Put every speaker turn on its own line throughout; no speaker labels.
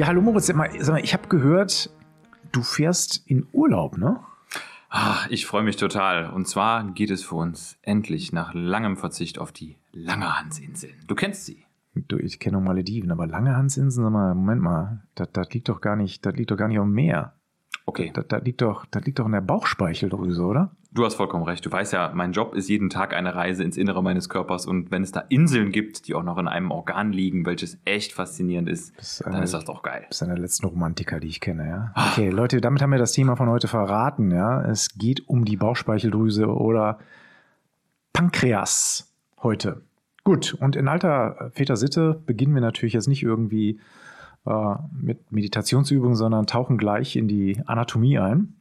Ja, hallo Moritz, sag mal, sag mal ich habe gehört, du fährst in Urlaub, ne?
Ah, ich freue mich total. Und zwar geht es für uns endlich nach langem Verzicht auf die Langerhansinseln. Du kennst sie.
Du, ich kenne noch Malediven, aber Langerhansinseln, sag mal, Moment mal, das, das liegt doch gar nicht, das liegt doch gar nicht am Meer.
Okay.
Das, das, liegt doch, das liegt doch in der Bauchspeicheldrüse, oder?
Du hast vollkommen recht. Du weißt ja, mein Job ist jeden Tag eine Reise ins Innere meines Körpers. Und wenn es da Inseln gibt, die auch noch in einem Organ liegen, welches echt faszinierend ist,
ist
eine, dann ist das doch geil.
Das ist einer der letzten Romantiker, die ich kenne, ja. Okay, Leute, damit haben wir das Thema von heute verraten, ja. Es geht um die Bauchspeicheldrüse oder Pankreas heute. Gut, und in alter Väter-Sitte beginnen wir natürlich jetzt nicht irgendwie äh, mit Meditationsübungen, sondern tauchen gleich in die Anatomie ein.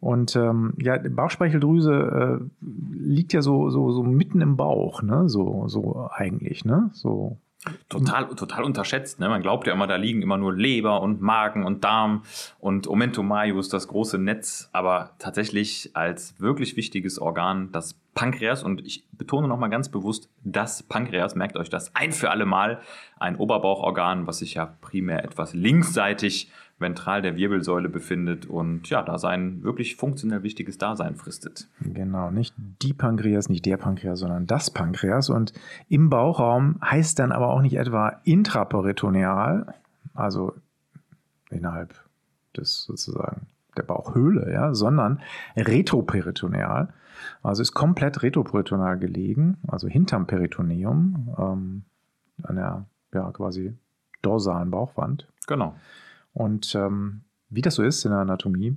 Und ähm, ja, Bauchspeicheldrüse äh, liegt ja so, so, so mitten im Bauch, ne? So, so eigentlich, ne? So.
Total, total unterschätzt. Ne? Man glaubt ja immer, da liegen immer nur Leber und Magen und Darm und Omentum Maius, das große Netz. Aber tatsächlich als wirklich wichtiges Organ das Pankreas. Und ich betone nochmal ganz bewusst, das Pankreas, merkt euch das ein für alle Mal, ein Oberbauchorgan, was sich ja primär etwas linksseitig ventral der Wirbelsäule befindet und ja, da sein wirklich funktionell wichtiges Dasein fristet.
Genau, nicht die Pankreas, nicht der Pankreas, sondern das Pankreas. Und im Bauchraum heißt dann aber auch nicht etwa intraperitoneal, also innerhalb des sozusagen der Bauchhöhle, ja, sondern retroperitoneal. Also ist komplett retroperitoneal gelegen, also hinterm Peritoneum, ähm, an der ja, quasi dorsalen Bauchwand.
Genau.
Und ähm, wie das so ist in der Anatomie,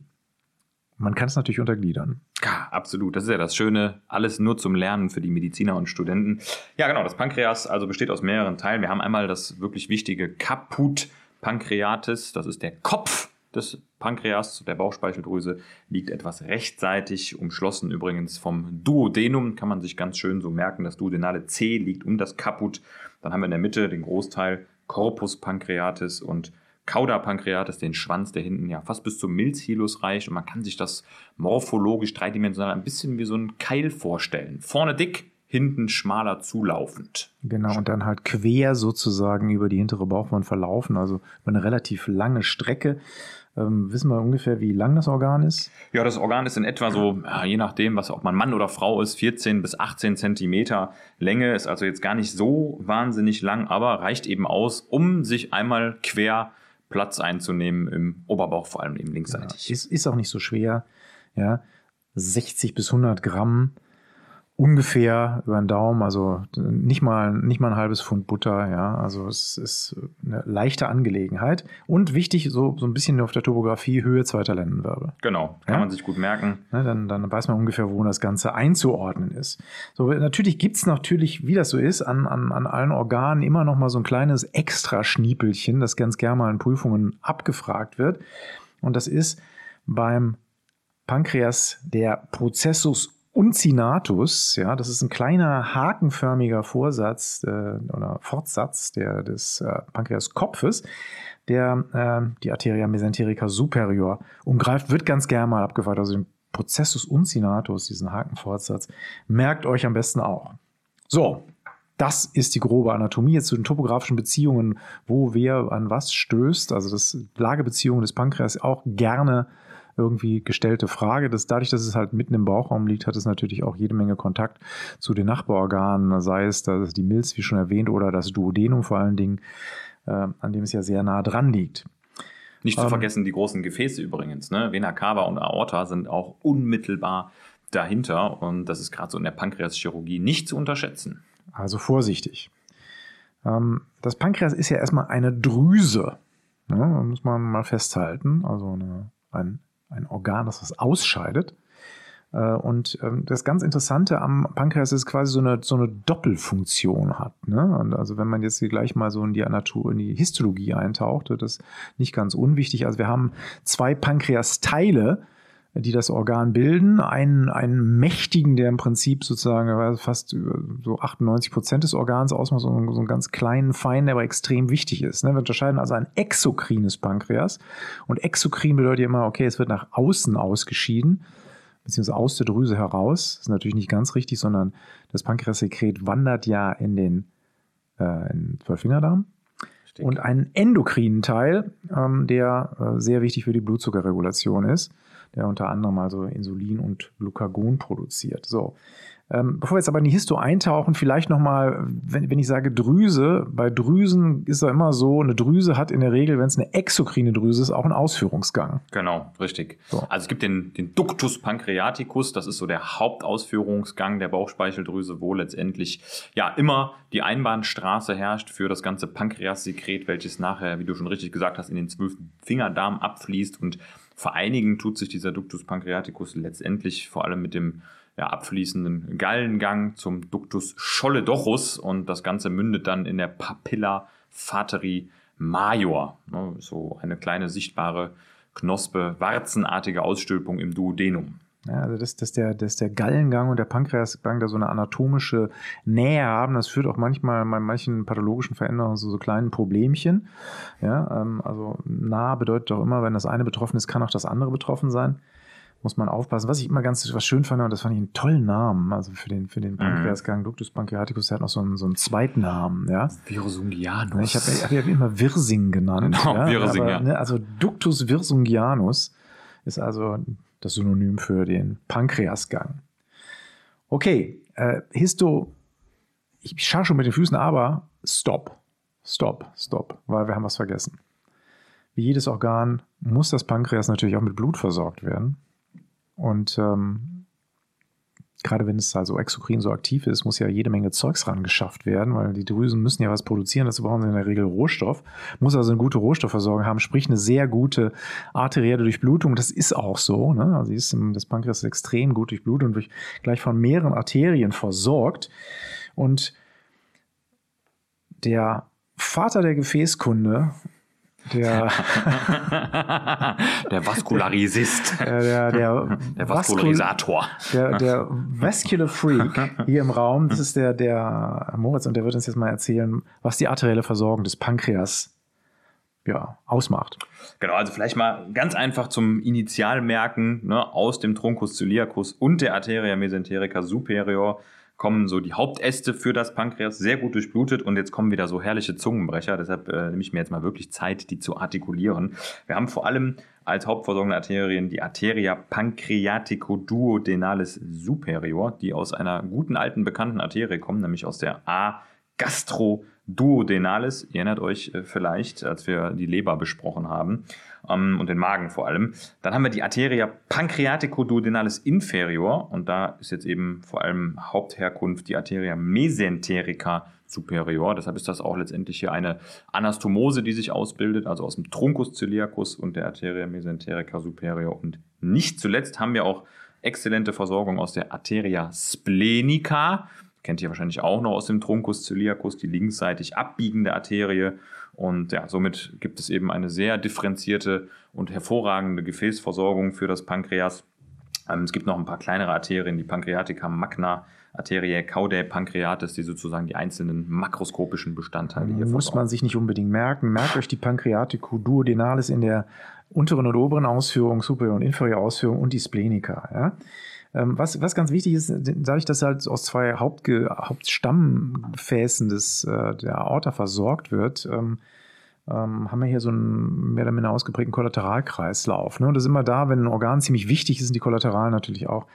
man kann es natürlich untergliedern.
Ja, absolut. Das ist ja das Schöne. Alles nur zum Lernen für die Mediziner und Studenten. Ja, genau. Das Pankreas also besteht aus mehreren Teilen. Wir haben einmal das wirklich wichtige Caput Pancreatis. Das ist der Kopf des Pankreas, der Bauchspeicheldrüse, liegt etwas rechtsseitig, umschlossen übrigens vom Duodenum. Kann man sich ganz schön so merken. Das duodenale C liegt um das Caput. Dann haben wir in der Mitte den Großteil Corpus Pancreatis und Cauda pancreatis, den Schwanz, der hinten ja fast bis zum Milzhilus reicht. Und man kann sich das morphologisch dreidimensional ein bisschen wie so ein Keil vorstellen. Vorne dick, hinten schmaler zulaufend.
Genau, und dann halt quer sozusagen über die hintere Bauchwand verlaufen, also über eine relativ lange Strecke. Ähm, wissen wir ungefähr, wie lang das Organ ist?
Ja, das Organ ist in etwa so, je nachdem, was ob man Mann oder Frau ist, 14 bis 18 Zentimeter Länge, ist also jetzt gar nicht so wahnsinnig lang, aber reicht eben aus, um sich einmal quer Platz einzunehmen im Oberbauch, vor allem eben linksseitig.
Ja, ist, ist auch nicht so schwer. Ja, 60 bis 100 Gramm ungefähr über den Daumen, also nicht mal, nicht mal ein halbes Pfund Butter, ja, also es ist eine leichte Angelegenheit und wichtig, so, so ein bisschen auf der Topographie Höhe zweiter Lendenwirbel.
Genau, kann ja? man sich gut merken.
Ja, dann, dann weiß man ungefähr, wo das Ganze einzuordnen ist. So, natürlich gibt's natürlich, wie das so ist, an, an, an allen Organen immer noch mal so ein kleines Extraschniepelchen, das ganz gerne mal in Prüfungen abgefragt wird und das ist beim Pankreas der Prozessus Uncinatus, ja, das ist ein kleiner hakenförmiger Vorsatz äh, oder Fortsatz der, des äh, Pankreaskopfes, der äh, die Arteria mesenterica superior umgreift, wird ganz gerne mal abgefragt, also den Prozessus uncinatus, diesen Hakenfortsatz, merkt euch am besten auch. So, das ist die grobe Anatomie. Jetzt zu den topografischen Beziehungen, wo wer an was stößt, also das Lagebeziehungen des Pankreas auch gerne irgendwie gestellte Frage. Das, dadurch, dass es halt mitten im Bauchraum liegt, hat es natürlich auch jede Menge Kontakt zu den Nachbarorganen, sei es das die Milz, wie schon erwähnt, oder das Duodenum vor allen Dingen, äh, an dem es ja sehr nah dran liegt.
Nicht zu ähm, vergessen die großen Gefäße übrigens. Ne? Vena cava und Aorta sind auch unmittelbar dahinter und das ist gerade so in der Pankreaschirurgie nicht zu unterschätzen.
Also vorsichtig. Ähm, das Pankreas ist ja erstmal eine Drüse. Ne? muss man mal festhalten. Also eine, ein ein Organ, das was ausscheidet. Äh, und ähm, das ganz Interessante am Pankreas ist quasi so eine, so eine Doppelfunktion hat. Ne? Und also wenn man jetzt hier gleich mal so in die Natur, in die Histologie eintaucht, das ist nicht ganz unwichtig. Also wir haben zwei Pankreasteile, die das Organ bilden. Einen, einen mächtigen, der im Prinzip sozusagen fast so 98 Prozent des Organs ausmacht, so, so einen ganz kleinen, feinen, der aber extrem wichtig ist. Ne? Wir unterscheiden also ein exokrines Pankreas. Und exokrin bedeutet immer, okay, es wird nach außen ausgeschieden, beziehungsweise aus der Drüse heraus. Das ist natürlich nicht ganz richtig, sondern das Pankreassekret wandert ja in den äh, in Zwölffingerdarm und einen endokrinen Teil, ähm, der äh, sehr wichtig für die Blutzuckerregulation ist, der unter anderem also Insulin und Glucagon produziert. So. Ähm, bevor wir jetzt aber in die Histo eintauchen, vielleicht nochmal, wenn, wenn ich sage Drüse, bei Drüsen ist es immer so, eine Drüse hat in der Regel, wenn es eine exokrine Drüse ist, auch einen Ausführungsgang.
Genau, richtig.
So.
Also es gibt den, den Ductus pancreaticus, das ist so der Hauptausführungsgang der Bauchspeicheldrüse, wo letztendlich ja immer die Einbahnstraße herrscht für das ganze Pankreassekret, welches nachher, wie du schon richtig gesagt hast, in den zwölften Fingerdarm abfließt und vereinigen tut sich dieser Ductus pancreaticus letztendlich vor allem mit dem ja, abfließenden Gallengang zum Ductus scholledochus und das Ganze mündet dann in der Papilla fateri major, ne, so eine kleine sichtbare Knospe, warzenartige Ausstülpung im Duodenum.
Ja, also dass, dass, der, dass der Gallengang und der Pankreasgang da so eine anatomische Nähe haben, das führt auch manchmal bei manchen pathologischen Veränderungen zu so kleinen Problemchen. Ja, ähm, also nah bedeutet auch immer, wenn das eine betroffen ist, kann auch das andere betroffen sein. Muss man aufpassen. Was ich immer ganz was schön fand, und das fand ich einen tollen Namen, also für den, für den Pankreasgang, Ductus pancreaticus, der hat noch so einen, so einen Zweitnamen, ja.
Virusungianus.
Ich habe hab ja immer Wirsing genannt.
Genau,
ja,
Wirsing,
aber,
ja.
Ne, also Ductus virsungianus ist also das Synonym für den Pankreasgang. Okay, äh, Histo, ich schaue schon mit den Füßen, aber stopp, stopp, stopp, weil wir haben was vergessen. Wie jedes Organ muss das Pankreas natürlich auch mit Blut versorgt werden. Und ähm, gerade wenn es also exokrin so aktiv ist, muss ja jede Menge Zeugs ran geschafft werden, weil die Drüsen müssen ja was produzieren, dazu brauchen sie in der Regel Rohstoff, muss also eine gute Rohstoffversorgung haben, sprich eine sehr gute arterielle Durchblutung. Das ist auch so. Ne? Also ist, das Pankreas ist extrem gut durchblutet und durch, gleich von mehreren Arterien versorgt. Und der Vater der Gefäßkunde, der
der Vaskularisist.
der, der, der,
Der Vaskularisator.
der, der Vascular Freak hier im Raum, das ist der, der Moritz und der wird uns jetzt mal erzählen, was die arterielle Versorgung des Pankreas ja, ausmacht.
Genau, also vielleicht mal ganz einfach zum Initialmerken ne, aus dem Truncus celiacus und der Arteria mesenterica superior kommen so die Hauptäste für das Pankreas sehr gut durchblutet und jetzt kommen wieder so herrliche Zungenbrecher, deshalb äh, nehme ich mir jetzt mal wirklich Zeit, die zu artikulieren. Wir haben vor allem als hauptversorgende Arterien die Arteria pancreatico-duodenalis superior, die aus einer guten alten bekannten Arterie kommen, nämlich aus der A gastroduodenalis. Ihr erinnert euch äh, vielleicht, als wir die Leber besprochen haben ähm, und den Magen vor allem. Dann haben wir die Arteria pancreatico-duodenalis inferior und da ist jetzt eben vor allem Hauptherkunft die Arteria mesenterica superior. Deshalb ist das auch letztendlich hier eine Anastomose, die sich ausbildet, also aus dem Truncus celiacus und der Arteria mesenterica superior. Und nicht zuletzt haben wir auch exzellente Versorgung aus der Arteria splenica. Kennt ihr wahrscheinlich auch noch aus dem Truncus celiacus, die linksseitig abbiegende Arterie. Und ja, somit gibt es eben eine sehr differenzierte und hervorragende Gefäßversorgung für das Pankreas. Ähm, es gibt noch ein paar kleinere Arterien, die Pancreatica magna, Arteriae caudae pancreatis, die sozusagen die einzelnen makroskopischen Bestandteile hier
Muss
versorgen.
man sich nicht unbedingt merken. Merkt euch die Pancreatico-duodenalis in der unteren und oberen Ausführung, superior und inferior Ausführung und die Splenica. Ja? Ähm, Was, was ganz wichtig ist, dadurch, dass halt aus zwei Hauptge Hauptstammgefäßen des, äh, der Aorta versorgt wird, ähm, ähm, haben wir hier so einen mehr oder minder ausgeprägten Kollateralkreislauf. Ne? Und das ist immer da, wenn ein Organ ziemlich wichtig ist, sind die Kollateralen natürlich auch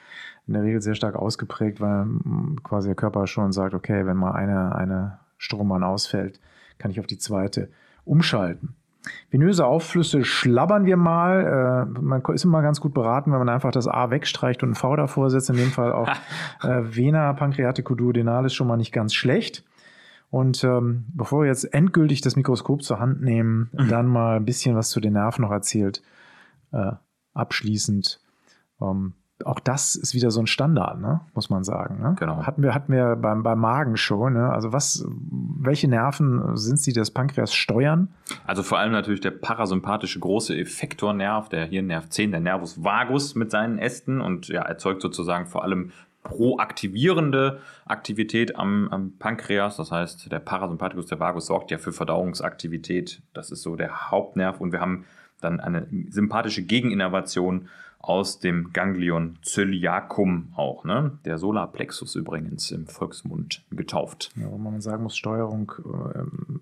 in der Regel sehr stark ausgeprägt, weil mm, quasi der Körper schon sagt, okay, wenn mal eine, eine Strombahn ausfällt, kann ich auf die zweite umschalten. Venöse Aufflüsse schlabbern wir mal. Äh, man ist immer ganz gut beraten, wenn man einfach das A wegstreicht und ein V davor setzt. In dem Fall auch äh, Vena pancreatico-duodenalis schon mal nicht ganz schlecht. Und ähm, bevor wir jetzt endgültig das Mikroskop zur Hand nehmen, dann mal ein bisschen was zu den Nerven noch erzählt. Äh, abschließend. Ähm, auch das ist wieder so ein Standard, ne? muss man sagen. Ne?
Genau.
Hatten wir, hatten wir beim, beim Magen schon. Ne? Also was, welche Nerven sind sie, die das Pankreas steuern?
Also vor allem natürlich der parasympathische große Effektornerv, der Hirnnerv 10, der Nervus vagus mit seinen Ästen und ja, erzeugt sozusagen vor allem proaktivierende Aktivität am, am Pankreas. Das heißt, der Parasympathikus, der Vagus sorgt ja für Verdauungsaktivität. Das ist so der Hauptnerv und wir haben dann eine sympathische Gegeninnervation aus dem Ganglion celiacum auch, ne? Der Solarplexus übrigens im Volksmund getauft.
Ja, wo man sagen muss, Steuerung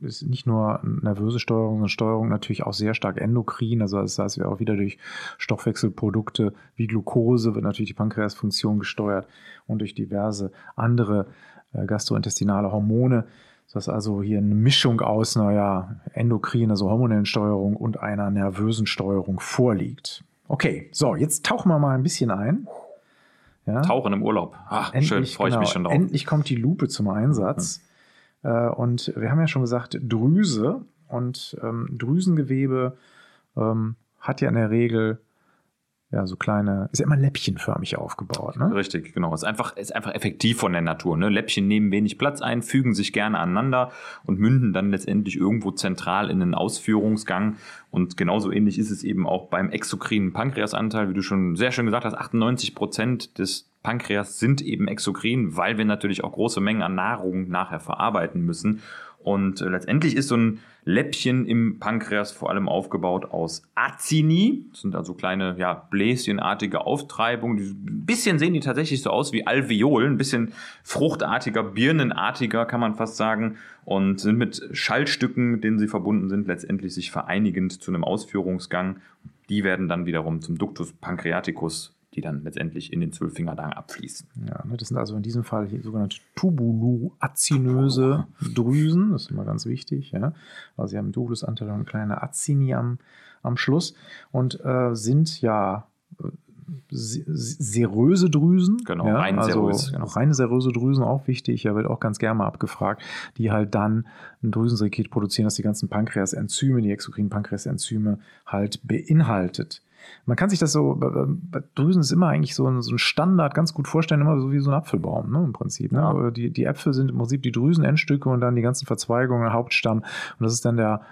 äh, ist nicht nur nervöse Steuerung, sondern Steuerung natürlich auch sehr stark endokrin. Also das heißt, wir auch wieder durch Stoffwechselprodukte wie Glucose wird natürlich die Pankreasfunktion gesteuert und durch diverse andere äh, gastrointestinale Hormone. Das ist also hier eine Mischung aus, naja, endokrin, also hormonellen Steuerung und einer nervösen Steuerung vorliegt. Okay, so, jetzt tauchen wir mal ein bisschen ein.
Ja? Tauchen im Urlaub. Ach, endlich, schön, freue genau, ich mich schon drauf.
Endlich kommt die Lupe zum Einsatz. Mhm. Äh, und wir haben ja schon gesagt, Drüse und ähm, Drüsengewebe ähm, hat ja in der Regel ja, so kleine, ist ja immer läppchenförmig aufgebaut. Ne?
Richtig, genau. Ist einfach, ist einfach effektiv von der Natur. Ne? Läppchen nehmen wenig Platz ein, fügen sich gerne aneinander und münden dann letztendlich irgendwo zentral in den Ausführungsgang. Und genauso ähnlich ist es eben auch beim exokrinen Pankreasanteil, wie du schon sehr schön gesagt hast, 98 Prozent des Pankreas sind eben exokrin, weil wir natürlich auch große Mengen an Nahrung nachher verarbeiten müssen. Und äh, letztendlich ist so ein Läppchen im Pankreas vor allem aufgebaut aus Acini. Das sind also kleine, ja, bläschenartige Auftreibungen. Ein bisschen sehen die tatsächlich so aus wie Alveolen, ein bisschen fruchtartiger, birnenartiger, kann man fast sagen. Und sind mit Schallstücken, mit denen sie verbunden sind, letztendlich sich vereinigend zu einem Ausführungsgang. Die werden dann wiederum zum Ductus pancreaticus die dann letztendlich in den Zwölffingerdarm abfließen.
Ja, ne, das sind also in diesem Fall hier sogenannte tubuluazinöse Drüsen, das ist immer ganz wichtig. Ja. Also sie haben einen Dubulusanteil und eine kleine Azini am, am Schluss und äh, sind ja äh, seröse Drüsen.
Genau,
ja,
rein
also
serös. Genau.
Reine seröse Drüsen auch wichtig, ja, wird auch ganz gerne mal abgefragt, die halt dann ein Drüsensekret produzieren, das die ganzen Pankreasenzyme, die exokrinen Pankreasenzyme halt beinhaltet. Man kann sich das so, bei Drüsen ist immer eigentlich so ein, so ein Standard ganz gut vorstellen, immer so wie so ein Apfelbaum, ne, im Prinzip. Ne? Ja. Die, die Äpfel sind im Prinzip die Drüsenendstücke und dann die ganzen Verzweigungen, Hauptstamm. Und das ist dann der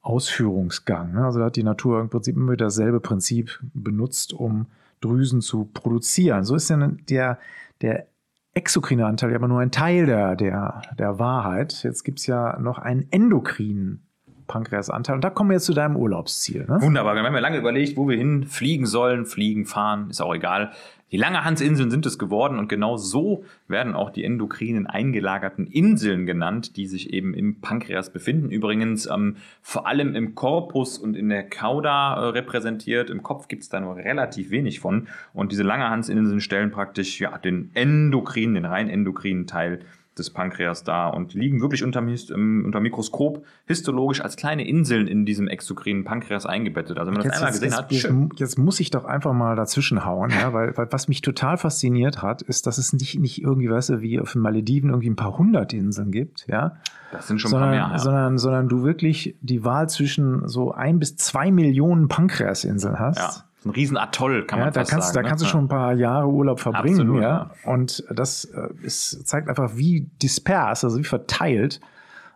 Ausführungsgang. Ne? Also da hat die Natur im Prinzip immer dasselbe Prinzip benutzt, um Drüsen zu produzieren. So ist ja der, der exokrine Anteil aber nur ein Teil der, der, der Wahrheit. Jetzt gibt es ja noch einen endokrinen Pankreasanteil. Und da kommen wir jetzt zu deinem Urlaubsziel. Ne?
Wunderbar. Wir haben ja lange überlegt, wo wir hin fliegen sollen. Fliegen, fahren, ist auch egal. Die Langerhansinseln sind es geworden und genau so werden auch die endokrinen eingelagerten Inseln genannt, die sich eben im Pankreas befinden. Übrigens ähm, vor allem im Korpus und in der Cauda äh, repräsentiert. Im Kopf gibt es da nur relativ wenig von. Und diese Langerhansinseln stellen praktisch ja, den endokrinen, den rein endokrinen Teil des Pankreas da und liegen wirklich unter, unter Mikroskop histologisch als kleine Inseln in diesem exokrinen Pankreas eingebettet. Also wenn man
jetzt,
das einmal gesehen
jetzt,
hat,
jetzt, jetzt, muss ich doch einfach mal dazwischen hauen, ja, weil, weil, was mich total fasziniert hat, ist, dass es nicht, nicht irgendwie, weißt du, wie auf den Malediven irgendwie ein paar hundert Inseln gibt, ja.
Das sind schon
sondern,
ein paar mehr, ja.
sondern, sondern du wirklich die Wahl zwischen so ein bis zwei Millionen Pankreasinseln hast. Ja
ein Riesenatoll, kann
ja,
man
da
fast
kannst,
sagen.
Da kannst du schon ein paar Jahre Urlaub verbringen,
Absolut,
ja. ja. Und das äh, ist, zeigt einfach, wie dispers, also wie verteilt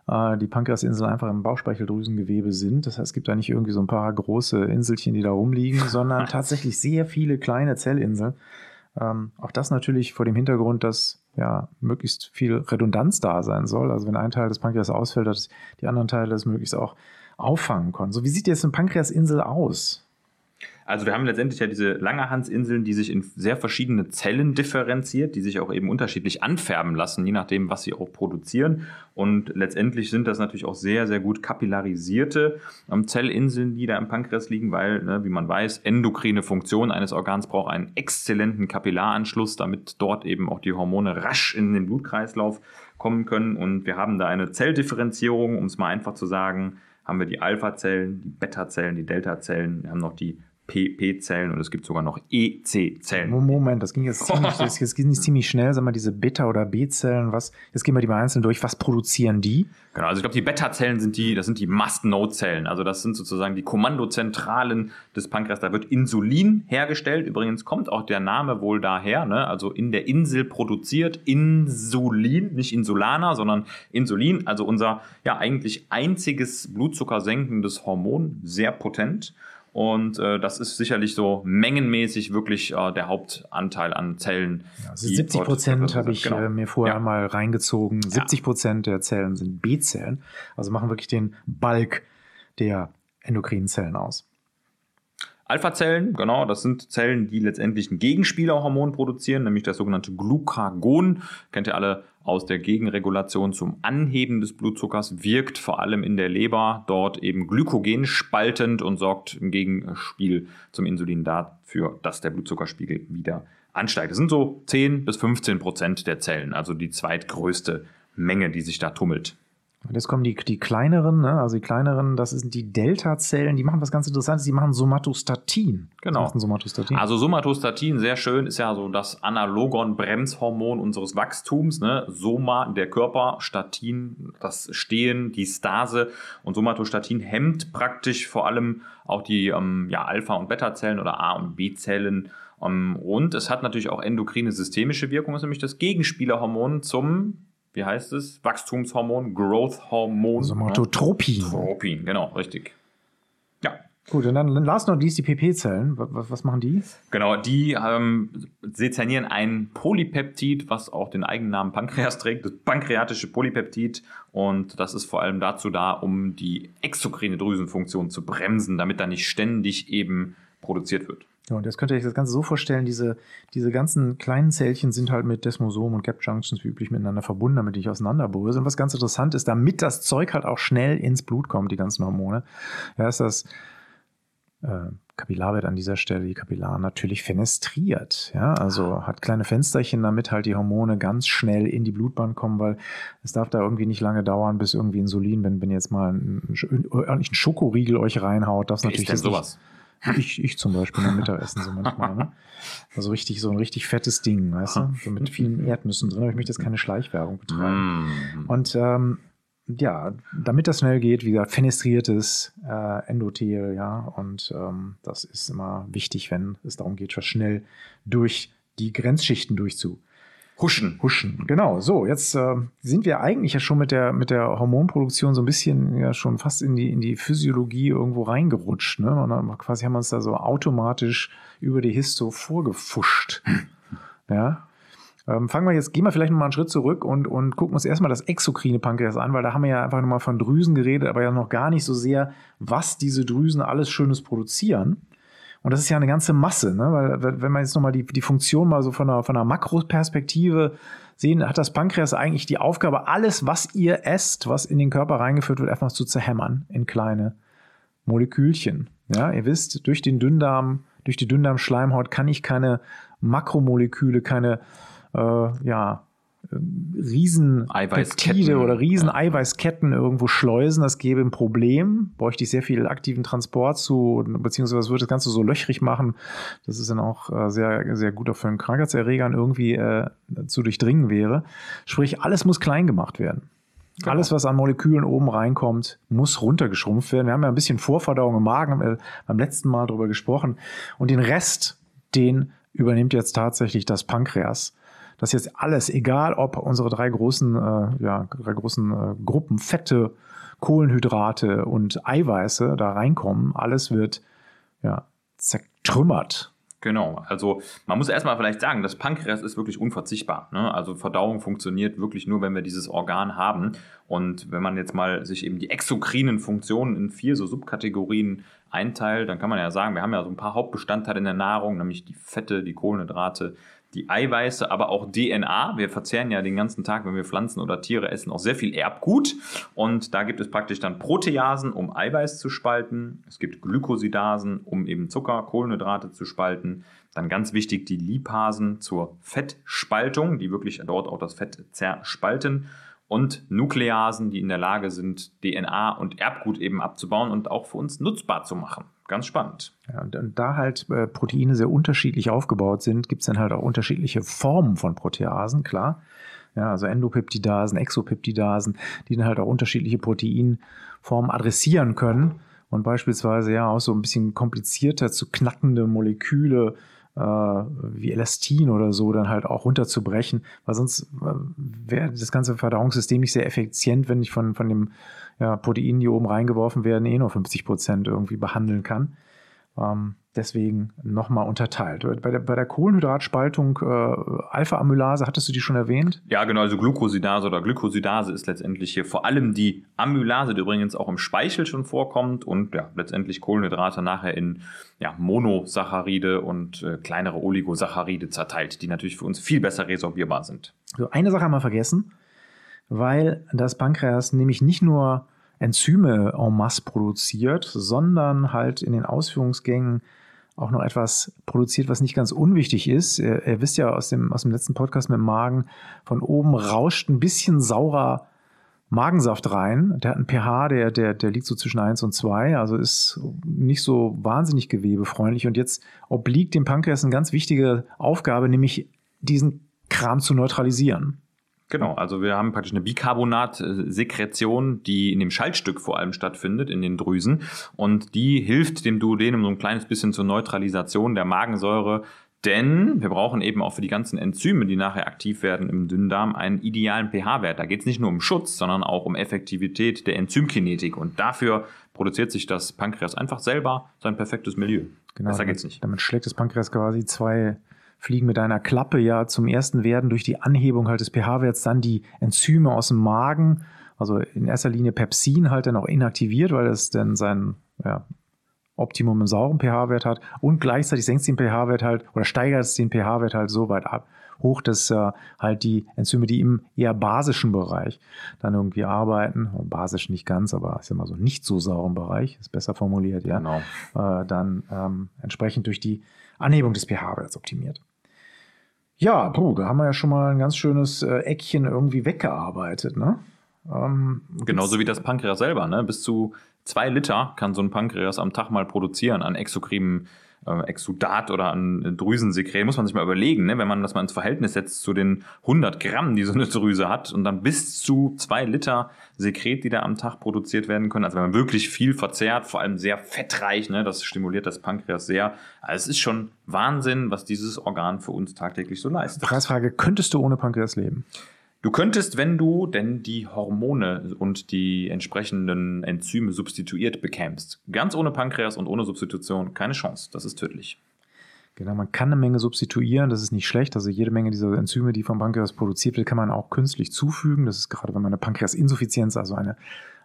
äh, die Pankreasinseln einfach im Bauchspeicheldrüsengewebe sind. Das heißt, es gibt da nicht irgendwie so ein paar große Inselchen, die da rumliegen, sondern tatsächlich sehr viele kleine Zellinseln. Ähm, auch das natürlich vor dem Hintergrund, dass ja möglichst viel Redundanz da sein soll. Also wenn ein Teil des Pankreas ausfällt, dass die anderen Teile das möglichst auch auffangen können. So, wie sieht jetzt eine Pankreasinsel aus?
Also wir haben letztendlich ja diese Langerhansinseln, die sich in sehr verschiedene Zellen differenziert, die sich auch eben unterschiedlich anfärben lassen, je nachdem, was sie auch produzieren. Und letztendlich sind das natürlich auch sehr, sehr gut kapillarisierte ähm, Zellinseln, die da im Pankreas liegen, weil, ne, wie man weiß, endokrine Funktion eines Organs braucht einen exzellenten Kapillaranschluss, damit dort eben auch die Hormone rasch in den Blutkreislauf kommen können. Und wir haben da eine Zelldifferenzierung, um es mal einfach zu sagen, haben wir die Alpha-Zellen, die Beta-Zellen, die Delta-Zellen, wir haben noch die PP-Zellen und es gibt sogar noch EC-Zellen.
Moment, das ging jetzt ziemlich, das, das ging ziemlich schnell. Sag mal, diese Beta- oder B-Zellen, was, jetzt gehen wir die mal einzeln durch. Was produzieren die?
Genau, also ich glaube, die Beta-Zellen sind die, das sind die Must-Know-Zellen. Also das sind sozusagen die Kommandozentralen des Pankreas. Da wird Insulin hergestellt. Übrigens kommt auch der Name wohl daher, ne? Also in der Insel produziert Insulin, nicht Insulana, sondern Insulin. Also unser ja eigentlich einziges blutzuckersenkendes Hormon, sehr potent. Und äh, das ist sicherlich so mengenmäßig wirklich äh, der Hauptanteil an Zellen.
Ja, also 70 Prozent habe ich genau. äh, mir vorher ja. mal reingezogen. 70 Prozent der Zellen sind B-Zellen, also machen wirklich den Balk der endokrinen Zellen aus.
Alpha-Zellen, genau, das sind Zellen, die letztendlich ein Gegenspielerhormon produzieren, nämlich das sogenannte Glucagon. Kennt ihr alle aus der Gegenregulation zum Anheben des Blutzuckers, wirkt vor allem in der Leber dort eben Glykogen spaltend und sorgt im Gegenspiel zum Insulin dafür, dass der Blutzuckerspiegel wieder ansteigt. Das sind so 10 bis 15 Prozent der Zellen, also die zweitgrößte Menge, die sich da tummelt.
Und jetzt kommen die, die kleineren, ne? also die kleineren, das sind die Delta-Zellen, die machen was ganz Interessantes, die machen Somatostatin.
Genau.
Somatostatin?
Also Somatostatin, sehr schön, ist ja so das Analogon-Bremshormon unseres Wachstums. Ne? Soma, der Körper, Statin, das Stehen, die Stase. Und Somatostatin hemmt praktisch vor allem auch die ähm, ja, Alpha- und Beta-Zellen oder A- und B-Zellen. Ähm, und es hat natürlich auch endokrine systemische Wirkung, ist nämlich das Gegenspielerhormon zum wie heißt es? Wachstumshormon, Growth-Hormon.
Somatotropin.
Ne? Tropin, genau, richtig. Ja.
Gut, und dann last not least die PP-Zellen. Was, was, machen die?
Genau, die ähm, sezernieren ein Polypeptid, was auch den Eigennamen Pankreas trägt, das pankreatische Polypeptid. Und das ist vor allem dazu da, um die exokrine Drüsenfunktion zu bremsen, damit da nicht ständig eben produziert wird.
Ja, und jetzt könnt ihr euch das Ganze so vorstellen, diese, diese ganzen kleinen Zellchen sind halt mit Desmosomen und Gap Junctions wie üblich miteinander verbunden, damit die nicht auseinanderbröseln. Und was ganz interessant ist, damit das Zeug halt auch schnell ins Blut kommt, die ganzen Hormone, ja, ist das äh, Kapillarwert an dieser Stelle, die Kapillaren natürlich fenestriert. Ja, also hat kleine Fensterchen, damit halt die Hormone ganz schnell in die Blutbahn kommen, weil es darf da irgendwie nicht lange dauern, bis irgendwie Insulin, wenn, wenn jetzt mal einen, einen Schokoriegel euch reinhaut, das natürlich
ist sowas. Nicht,
ich, ich zum Beispiel beim Mittagessen so manchmal. Ne? Also richtig, so ein richtig fettes Ding, weißt du? So mit vielen Erdnüssen drin, aber ich möchte jetzt keine Schleichwerbung betreiben. Mm. Und ähm, ja, damit das schnell geht, wie gesagt, fenestriertes äh, Endothel, ja, und ähm, das ist immer wichtig, wenn es darum geht, was schnell durch die Grenzschichten durchzu
Huschen.
Huschen, genau. So, jetzt äh, sind wir eigentlich ja schon mit der, mit der Hormonproduktion so ein bisschen ja schon fast in die, in die Physiologie irgendwo reingerutscht. Ne? Und dann quasi haben wir uns da so automatisch über die Histo vorgefuscht. ja. Ähm, fangen wir jetzt, gehen wir vielleicht nochmal einen Schritt zurück und, und gucken uns erstmal das exokrine Pankreas an, weil da haben wir ja einfach nochmal von Drüsen geredet, aber ja noch gar nicht so sehr, was diese Drüsen alles Schönes produzieren. Und das ist ja eine ganze Masse, ne? weil wenn man jetzt nochmal die, die Funktion mal so von einer, von einer Makroperspektive sehen, hat das Pankreas eigentlich die Aufgabe, alles, was ihr esst, was in den Körper reingeführt wird, einfach zu zerhämmern in kleine Molekülchen. Ja, ihr wisst, durch den Dünndarm, durch die Dünndarmschleimhaut kann ich keine Makromoleküle, keine äh, ja, riesen Peptide oder riesen ja. Irgendwo schleusen, das gäbe ein Problem. Bräuchte ich sehr viel aktiven Transport zu, beziehungsweise würde das Ganze so löchrig machen. Das ist dann auch äh, sehr, sehr gut auch für einen Krankheitserregern irgendwie äh, zu durchdringen wäre. Sprich, alles muss klein gemacht werden. Genau. Alles, was an Molekülen oben reinkommt, muss runtergeschrumpft werden. Wir haben ja ein bisschen Vorverdauung im Magen, haben wir beim letzten Mal darüber gesprochen. Und den Rest, den übernimmt jetzt tatsächlich das Pankreas dass jetzt alles, egal ob unsere drei großen, äh, ja, drei großen äh, Gruppen Fette, Kohlenhydrate und Eiweiße da reinkommen, alles wird ja, zertrümmert.
Genau, also man muss erstmal vielleicht sagen, das Pankreas ist wirklich unverzichtbar. Ne? Also Verdauung funktioniert wirklich nur, wenn wir dieses Organ haben. Und wenn man jetzt mal sich eben die exokrinen Funktionen in vier so Subkategorien einteilt, dann kann man ja sagen, wir haben ja so ein paar Hauptbestandteile in der Nahrung, nämlich die Fette, die Kohlenhydrate, die Eiweiße, aber auch DNA. Wir verzehren ja den ganzen Tag, wenn wir Pflanzen oder Tiere essen, auch sehr viel Erbgut. Und da gibt es praktisch dann Proteasen, um Eiweiß zu spalten. Es gibt Glykosidasen, um eben Zucker, Kohlenhydrate zu spalten. Dann ganz wichtig die Lipasen zur Fettspaltung, die wirklich dort auch das Fett zerspalten und Nukleasen, die in der Lage sind, DNA und Erbgut eben abzubauen und auch für uns nutzbar zu machen. Ganz spannend.
Ja, und da halt äh, Proteine sehr unterschiedlich aufgebaut sind, gibt es dann halt auch unterschiedliche Formen von Proteasen, klar. Ja, also Endopeptidasen, Exopeptidasen, die dann halt auch unterschiedliche Proteinformen adressieren können und beispielsweise ja auch so ein bisschen komplizierter zu knackende Moleküle äh, wie Elastin oder so dann halt auch runterzubrechen, weil sonst äh, wäre das ganze Verdauungssystem nicht sehr effizient, wenn ich von, von dem ja, Proteinen, die oben reingeworfen werden, eh nur 50 Prozent irgendwie behandeln kann. Ähm, deswegen nochmal unterteilt. Bei der, bei der Kohlenhydratspaltung äh, Alpha-Amylase, hattest du die schon erwähnt?
Ja, genau, also Glucosidase oder Glykosidase ist letztendlich hier vor allem die Amylase, die übrigens auch im Speichel schon vorkommt und ja, letztendlich Kohlenhydrate nachher in ja, Monosaccharide und äh, kleinere Oligosaccharide zerteilt, die natürlich für uns viel besser resorbierbar sind.
So, eine Sache haben wir vergessen, weil das Pankreas nämlich nicht nur Enzyme en masse produziert, sondern halt in den Ausführungsgängen auch noch etwas produziert, was nicht ganz unwichtig ist. Ihr, ihr, wisst ja aus dem, aus dem letzten Podcast mit dem Magen, von oben rauscht ein bisschen saurer Magensaft rein. Der hat einen pH, der, der, der liegt so zwischen 1 und 2, also ist nicht so wahnsinnig gewebefreundlich. Und jetzt obliegt dem Pankreas eine ganz wichtige Aufgabe, nämlich diesen Kram zu neutralisieren.
Genau, also wir haben praktisch eine Bicarbonat-Sekretion, die in dem Schaltstück vor allem stattfindet, in den Drüsen. Und die hilft dem Duodenum so ein kleines bisschen zur Neutralisation der Magensäure. Denn wir brauchen eben auch für die ganzen Enzyme, die nachher aktiv werden im Dünndarm, einen idealen pH-Wert. Da geht es nicht nur um Schutz, sondern auch um Effektivität der Enzymkinetik. Und dafür produziert sich das Pankreas einfach selber sein perfektes Milieu.
Genau, Besser geht's nicht. Damit schlägt das Pankreas quasi zwei fliegen mit einer Klappe ja zum ersten werden durch die Anhebung halt des pH-Werts dann die Enzyme aus dem Magen, also in erster Linie Pepsin halt dann auch inaktiviert, weil es dann sein ja, Optimum im sauren pH-Wert hat und gleichzeitig senkt es den pH-Wert halt oder steigert es den pH-Wert halt so weit ab, hoch, dass äh, halt die Enzyme, die im eher basischen Bereich dann irgendwie arbeiten, basisch nicht ganz, aber ist ja mal so nicht so sauren Bereich, ist besser formuliert, ja, genau. äh, dann ähm, entsprechend durch die Anhebung des pH-Werts optimiert. Ja, puh, da haben wir ja schon mal ein ganz schönes äh, Eckchen irgendwie weggearbeitet, ne?
Ähm, Genauso wie das Pankreas selber, ne? Bis zu zwei Liter kann so ein Pankreas am Tag mal produzieren an exokriemen äh, Exudat oder an Drüsensekret, muss man sich mal überlegen, ne? wenn man das mal ins Verhältnis setzt zu den 100 Gramm, die so eine Drüse hat und dann bis zu zwei Liter Sekret, die da am Tag produziert werden können. Also wenn man wirklich viel verzehrt, vor allem sehr fettreich, ne? das stimuliert das Pankreas sehr. Also es ist schon Wahnsinn, was dieses Organ für uns tagtäglich so leistet.
Preisfrage, könntest du ohne Pankreas leben?
Du könntest, wenn du denn die Hormone und die entsprechenden Enzyme substituiert bekämst. Ganz ohne Pankreas und ohne Substitution keine Chance. Das ist tödlich.
Genau, man kann eine Menge substituieren, das ist nicht schlecht. Also jede Menge dieser Enzyme, die vom Pankreas produziert wird, kann man auch künstlich zufügen. Das ist gerade, wenn man eine Pankreasinsuffizienz, also eine,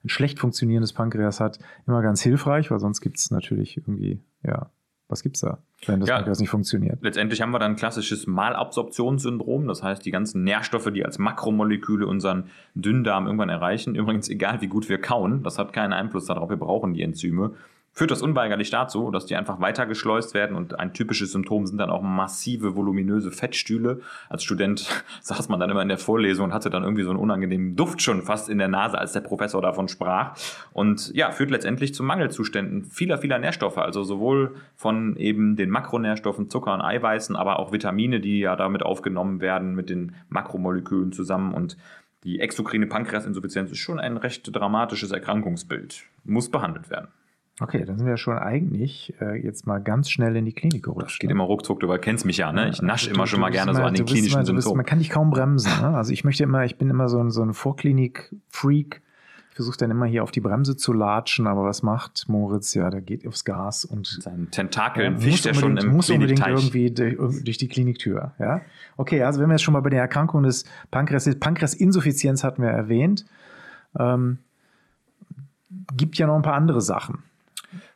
ein schlecht funktionierendes Pankreas hat, immer ganz hilfreich, weil sonst gibt es natürlich irgendwie, ja, was gibt's da, wenn das ja, nicht funktioniert?
Letztendlich haben wir dann ein klassisches Malabsorptionssyndrom. Das heißt, die ganzen Nährstoffe, die als Makromoleküle unseren Dünndarm irgendwann erreichen, übrigens egal wie gut wir kauen, das hat keinen Einfluss darauf. Wir brauchen die Enzyme führt das unweigerlich dazu, dass die einfach weitergeschleust werden und ein typisches Symptom sind dann auch massive voluminöse Fettstühle. Als Student saß man dann immer in der Vorlesung und hatte dann irgendwie so einen unangenehmen Duft schon fast in der Nase, als der Professor davon sprach. Und ja, führt letztendlich zu Mangelzuständen vieler, vieler Nährstoffe, also sowohl von eben den Makronährstoffen, Zucker und Eiweißen, aber auch Vitamine, die ja damit aufgenommen werden mit den Makromolekülen zusammen und die exokrine Pankreasinsuffizienz ist schon ein recht dramatisches Erkrankungsbild. Muss behandelt werden.
Okay, dann sind wir schon eigentlich äh, jetzt mal ganz schnell in die Klinik gerutscht.
Das geht ne? immer ruckzuck, du kennst mich ja, ne? Ich nasche immer schon mal gerne immer, so an den klinischen
Symptomen. Man kann dich kaum bremsen. Ne? Also ich möchte immer, ich bin immer so ein, so ein Vorklinik-Freak. Ich versuche dann immer hier auf die Bremse zu latschen, aber was macht Moritz? Ja, der geht aufs Gas und
seinen Tentakeln ja, fischt er schon im
muss unbedingt irgendwie durch, durch, die Kliniktür. Ja, okay. Also wenn wir jetzt schon mal bei der Erkrankung des Pankreas, Pankreasinsuffizienz hatten wir erwähnt, ähm, gibt ja noch ein paar andere Sachen.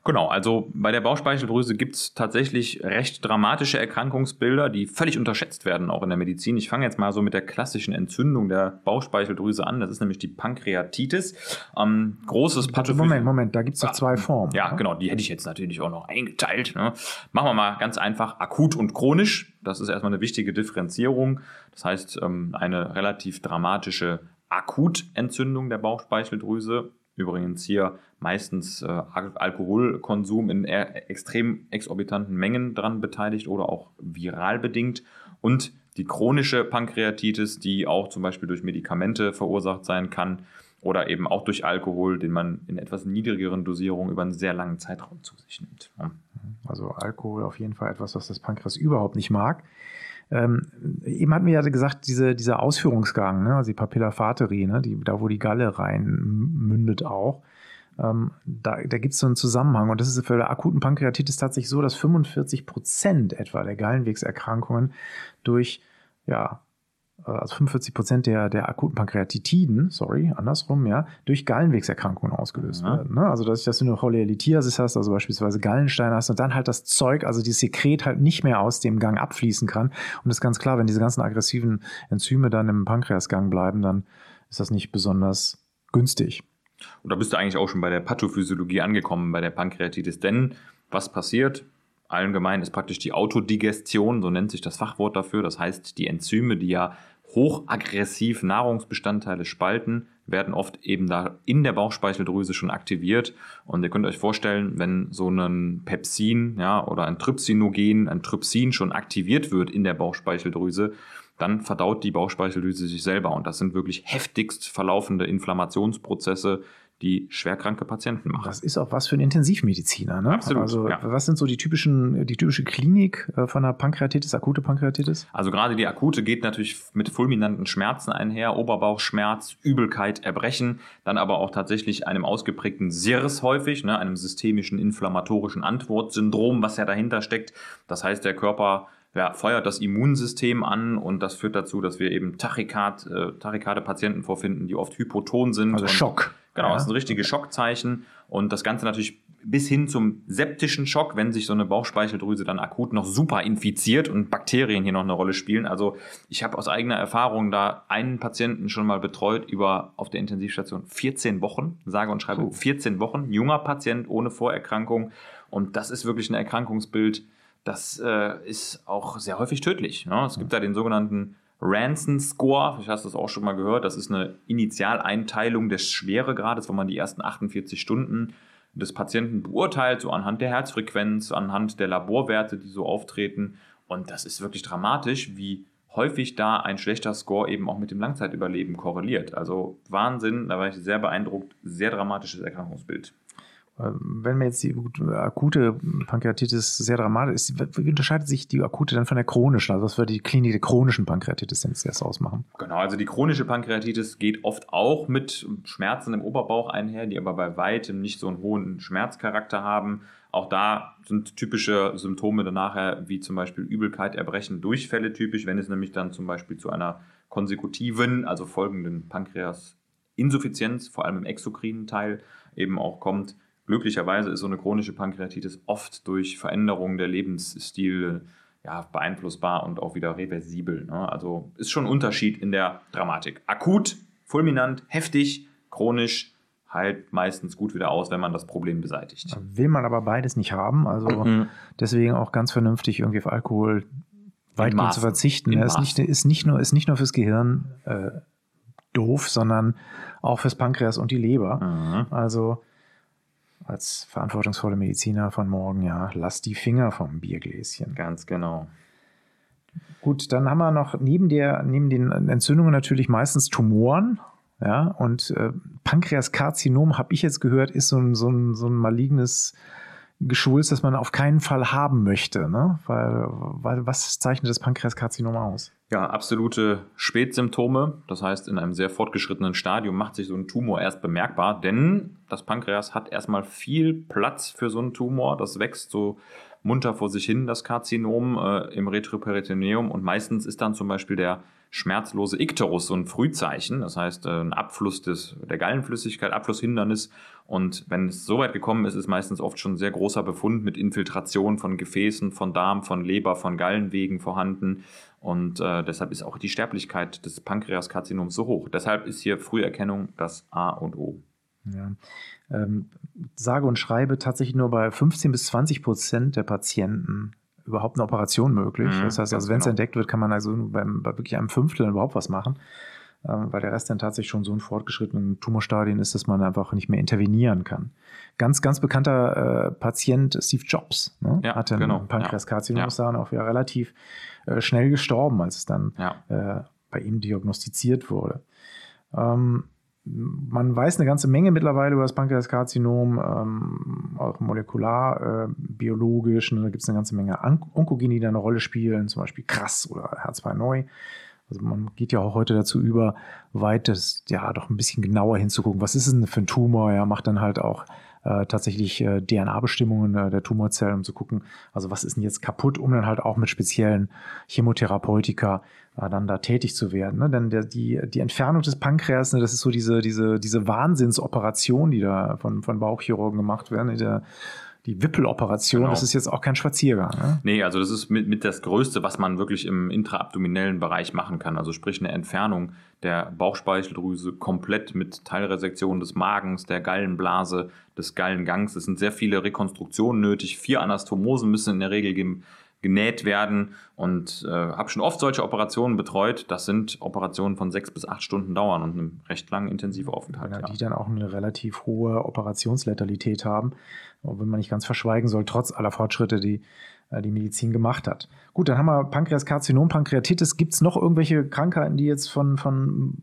Genau, also bei der Bauchspeicheldrüse gibt es tatsächlich recht dramatische Erkrankungsbilder, die völlig unterschätzt werden, auch in der Medizin. Ich fange jetzt mal so mit der klassischen Entzündung der Bauchspeicheldrüse an. Das ist nämlich die Pankreatitis. Ähm, großes
Pathophysi Moment, Moment, da gibt es doch zwei Formen.
Ja, oder? genau, die hätte ich jetzt natürlich auch noch eingeteilt. Ne? Machen wir mal ganz einfach akut und chronisch. Das ist erstmal eine wichtige Differenzierung. Das heißt, ähm, eine relativ dramatische Akutentzündung der Bauchspeicheldrüse Übrigens hier meistens äh, Alkoholkonsum in extrem exorbitanten Mengen dran beteiligt oder auch viral bedingt. Und die chronische Pankreatitis, die auch zum Beispiel durch Medikamente verursacht sein kann oder eben auch durch Alkohol, den man in etwas niedrigeren Dosierungen über einen sehr langen Zeitraum zu sich nimmt.
Also Alkohol auf jeden Fall etwas, was das Pankreas überhaupt nicht mag. Ähm, eben hatten wir ja gesagt, diese, dieser Ausführungsgang, ne, also die Papilla fateri, ne, die, da wo die Galle rein mündet auch, ähm, da, da gibt es so einen Zusammenhang. Und das ist für der akuten Pankreatitis tatsächlich so, dass 45 Prozent etwa der Gallenwegserkrankungen durch ja, also 45 Prozent der, der akuten Pankreatitiden, sorry, andersrum, ja, durch Gallenwegserkrankungen ausgelöst ja. werden. Ne? Also, dass, dass du eine Cholelithiasis hast, also beispielsweise Gallensteine hast und dann halt das Zeug, also dieses Sekret halt nicht mehr aus dem Gang abfließen kann. Und das ist ganz klar, wenn diese ganzen aggressiven Enzyme dann im Pankreasgang bleiben, dann ist das nicht besonders günstig.
Und da bist du eigentlich auch schon bei der Pathophysiologie angekommen, bei der Pankreatitis. Denn was passiert? Allgemein ist praktisch die Autodigestion, so nennt sich das Fachwort dafür. Das heißt, die Enzyme, die ja hochaggressiv Nahrungsbestandteile spalten, werden oft eben da in der Bauchspeicheldrüse schon aktiviert. Und ihr könnt euch vorstellen, wenn so ein Pepsin ja, oder ein Trypsinogen, ein Trypsin schon aktiviert wird in der Bauchspeicheldrüse, dann verdaut die Bauchspeicheldrüse sich selber. Und das sind wirklich heftigst verlaufende Inflammationsprozesse, die schwerkranke Patienten machen.
Das ist auch was für einen Intensivmediziner, ne?
Absolut.
Also,
ja.
was sind so die typischen, die typische Klinik äh, von einer Pankreatitis, akute Pankreatitis?
Also gerade die akute geht natürlich mit fulminanten Schmerzen einher, Oberbauchschmerz, Übelkeit, Erbrechen, dann aber auch tatsächlich einem ausgeprägten SIRS häufig, ne, einem systemischen inflammatorischen Antwortsyndrom, was ja dahinter steckt. Das heißt, der Körper ja, feuert das Immunsystem an und das führt dazu, dass wir eben Tachykard, äh, Tachykade-Patienten vorfinden, die oft hypoton sind.
Also Schock.
Genau,
Ja.
das sind richtige Schockzeichen und das Ganze natürlich bis hin zum septischen Schock, wenn sich so eine Bauchspeicheldrüse dann akut noch super infiziert und Bakterien hier noch eine Rolle spielen. Also ich habe aus eigener Erfahrung da einen Patienten schon mal betreut über auf der Intensivstation 14 Wochen, sage und schreibe 14 Wochen, junger Patient ohne Vorerkrankung und das ist wirklich ein Erkrankungsbild, das äh, ist auch sehr häufig tödlich. Ne? Es gibt da den sogenannten Ranson Score, vielleicht hast du das auch schon mal gehört, das ist eine Initialeinteilung des Schweregrades, wo man die ersten 48 Stunden des Patienten beurteilt, so anhand der Herzfrequenz, anhand der Laborwerte, die so auftreten. Und das ist wirklich dramatisch, wie häufig da ein schlechter Score eben auch mit dem Langzeitüberleben korreliert. Also Wahnsinn, da war ich sehr beeindruckt, sehr dramatisches Erkrankungsbild.
Äh, Wenn wir jetzt die akute Pankreatitis sehr dramatisch ist, wie unterscheidet sich die akute dann von der chronischen? Also was würde die Klinik der chronischen Pankreatitis denn jetzt erst ausmachen?
Genau, also die chronische Pankreatitis geht oft auch mit Schmerzen im Oberbauch einher, die aber bei weitem nicht so einen hohen Schmerzcharakter haben. Auch da sind typische Symptome dann nachher, wie zum Beispiel Übelkeit, Erbrechen, Durchfälle typisch, wenn es nämlich dann zum Beispiel zu einer konsekutiven, also folgenden Pankreasinsuffizienz, vor allem im exokrinen Teil, eben auch kommt. Glücklicherweise ist so eine chronische Pankreatitis oft durch Veränderungen der Lebensstil ja, beeinflussbar und auch wieder reversibel. Ne? Also ist schon ein Unterschied in der Dramatik. Akut, fulminant, heftig, chronisch heilt meistens gut wieder aus, wenn man das Problem beseitigt.
Will man aber beides nicht haben, also
Mhm.
deswegen auch ganz vernünftig irgendwie auf Alkohol weitgehend zu verzichten. Er ist nicht, ist, nicht nur, ist nicht nur fürs Gehirn äh, doof, sondern auch fürs Pankreas und die Leber.
Mhm.
Also als verantwortungsvolle Mediziner von morgen, ja, lass die Finger vom Biergläschen.
Ganz genau.
Gut, dann haben wir noch neben, der, neben den Entzündungen natürlich meistens Tumoren. Ja, und äh, Pankreaskarzinom, habe ich jetzt gehört, ist so ein, so ein, so ein malignes Geschwulst, das man auf keinen Fall haben möchte. Ne? Weil, weil was zeichnet das Pankreaskarzinom aus?
Ja, absolute Spätsymptome. Das heißt, in einem sehr fortgeschrittenen Stadium macht sich so ein Tumor erst bemerkbar, denn das Pankreas hat erstmal viel Platz für so einen Tumor. Das wächst so munter vor sich hin, das Karzinom äh, im Retroperitoneum. Und meistens ist dann zum Beispiel der schmerzlose Ikterus so ein Frühzeichen. Das heißt, äh, ein Abfluss des, der Gallenflüssigkeit, Abflusshindernis. Und wenn es so weit gekommen ist, ist meistens oft schon ein sehr großer Befund mit Infiltration von Gefäßen, von Darm, von Leber, von Gallenwegen vorhanden. Und äh, deshalb ist auch die Sterblichkeit des Pankreaskarzinoms so hoch. Deshalb ist hier Früherkennung das A und O.
Ja. Ähm, sage und schreibe tatsächlich nur bei 15 bis 20 Prozent der Patienten überhaupt eine Operation möglich.
Mhm,
das heißt, also wenn es
genau.
entdeckt wird, kann man also beim, bei wirklich einem Fünftel überhaupt was machen, ähm, weil der Rest dann tatsächlich schon so in fortgeschrittenen Tumorstadien ist, dass man einfach nicht mehr intervenieren kann. Ganz, ganz bekannter äh, Patient Steve Jobs ne?
Ja,
hatte
genau,
ein Pankreaskarzinom,
ja.
ist dann auch ja relativ äh, schnell gestorben, als es dann
Ja.
äh, bei ihm diagnostiziert wurde. Ähm, man weiß eine ganze Menge mittlerweile über das Pankreaskarzinom, ähm, auch molekular, äh, biologisch. Ne, da gibt es eine ganze Menge An Onkogene, die da eine Rolle spielen, zum Beispiel krass oder H2 neu. Also man geht ja auch heute dazu über, weit das, ja, doch ein bisschen genauer hinzugucken. Was ist denn für ein Tumor? Ja, macht dann halt auch äh, tatsächlich äh, DNA-Bestimmungen äh, der Tumorzellen, um zu gucken, also was ist denn jetzt kaputt, um dann halt auch mit speziellen Chemotherapeutika äh, dann da tätig zu werden. Ne? Denn der, die, die Entfernung des Pankreas, ne, das ist so diese, diese, diese Wahnsinnsoperation, die da von, von Bauchchirurgen gemacht werden. Der, die Wippeloperation, genau. das ist jetzt auch kein Spaziergang. Ne?
Nee, also das ist mit, mit das Größte, was man wirklich im intraabdominellen Bereich machen kann. Also sprich eine Entfernung der Bauchspeicheldrüse komplett mit Teilresektion des Magens, der Gallenblase, des Gallengangs. Es sind sehr viele Rekonstruktionen nötig. Vier Anastomosen müssen in der Regel geben genäht werden und äh, habe schon oft solche Operationen betreut. Das sind Operationen von sechs bis acht Stunden dauern und einen recht langen Intensiveraufenthalt.
Ja, die dann auch eine relativ hohe Operationsletalität haben, wenn man nicht ganz verschweigen soll, trotz aller Fortschritte, die äh, die Medizin gemacht hat. Gut, dann haben wir Pankreaskarzinom, Pankreatitis. Gibt es noch irgendwelche Krankheiten, die jetzt von, von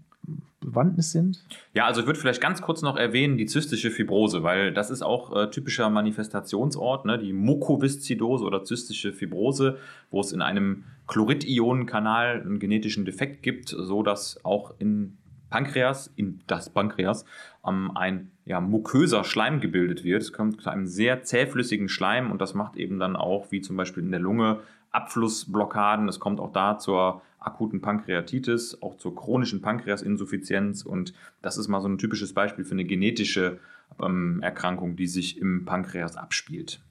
Bewandtnis sind?
Ja, also ich würde vielleicht ganz kurz noch erwähnen, die zystische Fibrose, weil das ist auch äh, typischer Manifestationsort, ne? die Mukoviszidose oder zystische Fibrose, wo es in einem Chlorid-Ionen-Kanal einen genetischen Defekt gibt, so dass auch in Pankreas, in das Pankreas, ähm, ein ja, muköser Schleim gebildet wird. Es kommt zu einem sehr zähflüssigen Schleim und das macht eben dann auch, wie zum Beispiel in der Lunge, Abflussblockaden. Es kommt auch da zur akuten Pankreatitis, auch zur chronischen Pankreasinsuffizienz. Und das ist mal so ein typisches Beispiel für eine genetische ähm, Erkrankung, die sich im Pankreas abspielt.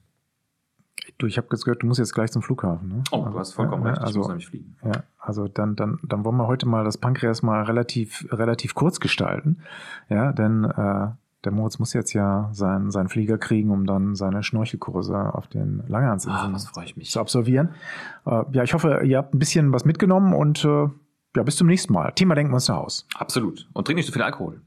Du, ich habe gehört, du musst jetzt gleich zum Flughafen. Ne?
Oh, also, du hast vollkommen ja, recht.
Also, ich muss nämlich fliegen. Ja, also dann, dann, dann wollen wir heute mal das Pankreas mal relativ, relativ kurz gestalten. Ja, denn äh, der Moritz muss jetzt ja sein, seinen Flieger kriegen, um dann seine Schnorchelkurse auf den Langehansinseln
ah,
zu absolvieren. Äh, ja, ich hoffe, ihr habt ein bisschen was mitgenommen und äh, ja, bis zum nächsten Mal. Thema Denkmonster aus.
Absolut. Und trink nicht so viel Alkohol.